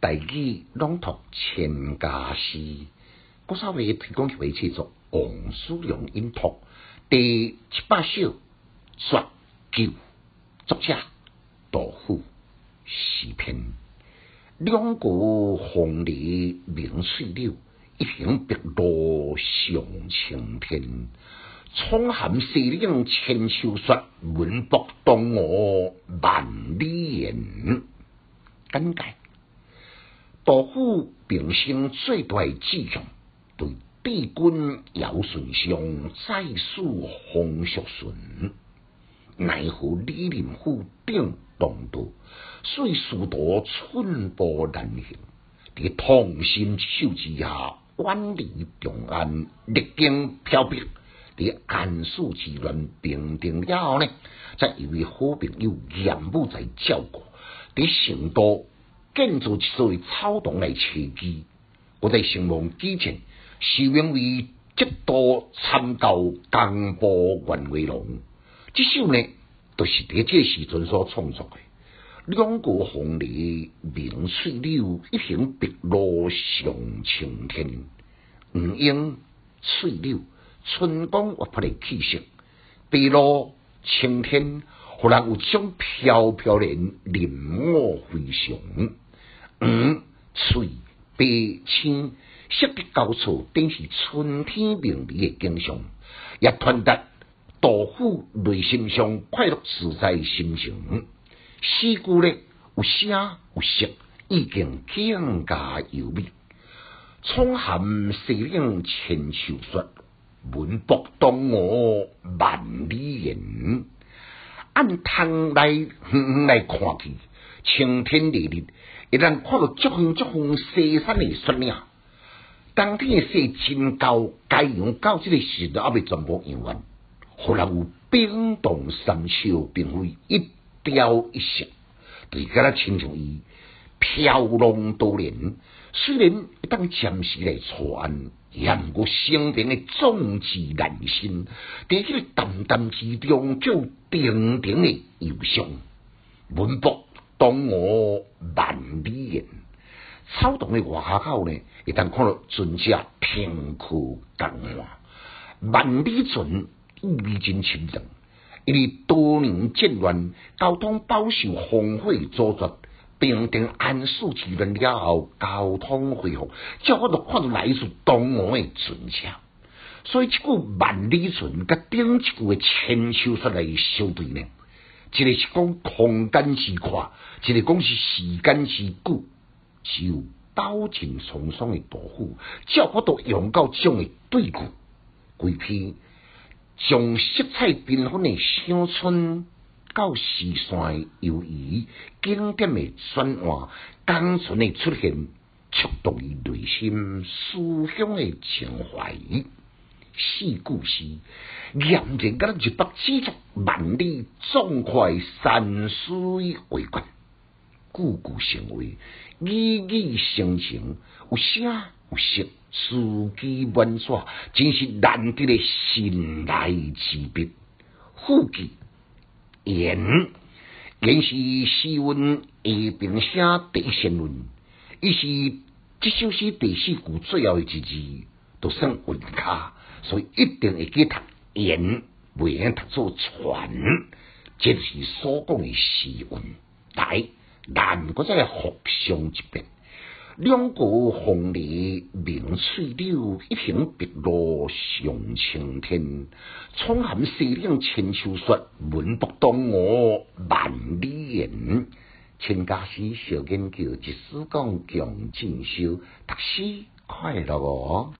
大义朗读千家诗，郭少伟提供为制作王书良音读第七百首绝九，作者杜甫诗篇。两国红梨明翠柳，一平碧落上青天。窗含西岭千秋雪，文博东吴万里言。简介。杜甫平生最大志向，对帝君尧舜上再世洪秀顺，奈何李林甫顶动道，遂殊途寸步难行。伫同心手之下，远离长安，历经漂泊，伫安史之乱平定了后呢，则一位好朋友严武在照顾，伫成都。建筑一所草堂来栖居，我在成王之前，是因为节度参教江波元威龙。这首呢，都是伫这时阵所创作的。两国红梨明翠柳，一行碧落上青天。五莺翠柳，春光活泼的气息；碧落青天，忽然有种飘飘然林雾飞翔。黄、翠、白、青，色的交错，定是春天明媚的景象，也传达杜甫内心上快乐自在的心情。诗句呢有声有色，意境更加优美。沧海细岭千秋雪，文博东吴万里言。按窗来远远来看去，青天烈日。一旦看到足远足远西山的雪岭，当天的雪真高，该阳到这个时候还未全部用完，忽然有冰冻三秋，并非一雕一石，对个他亲像伊飘浪多年，虽然一旦暂时来传，也毋过生平的壮志难伸，在迄个淡淡之中，就定定的忧伤，文博。东吴万里人，草堂的外下口呢，一旦看到尊者天空淡化，万里船意味真深长。因为多年战乱，交通饱受烽火阻绝，平定安史之乱了后，交通恢复，叫我都看到来自东吴的船只。所以，这句万里船甲顶一句的千秋雪来相对呢？一个是讲空间之快，一个讲是时间之久，只有刀剑沧桑的杜甫，照我都用到这样的对句，规篇将色彩缤纷的乡村到时山游移，经典的转换，单纯的出现，触动于内心思乡的情怀。四故事，严然甲咱一北之族万里壮阔山水画卷，句句成为语语生情，有声有色，书机万耍，真是难得的神来之笔。副句言言是诗文下平写第三论，伊是这首诗第四句最后一字都算韵卡。所以一定会去读言，袂用读做传，这是所讲的诗韵。来，难过再复上一遍。两国红梨明翠柳，一行碧落上青天。沧海细岭千秋雪，文博东吴万里言。请家诗小研究，一丝讲强进修，读书快乐哦。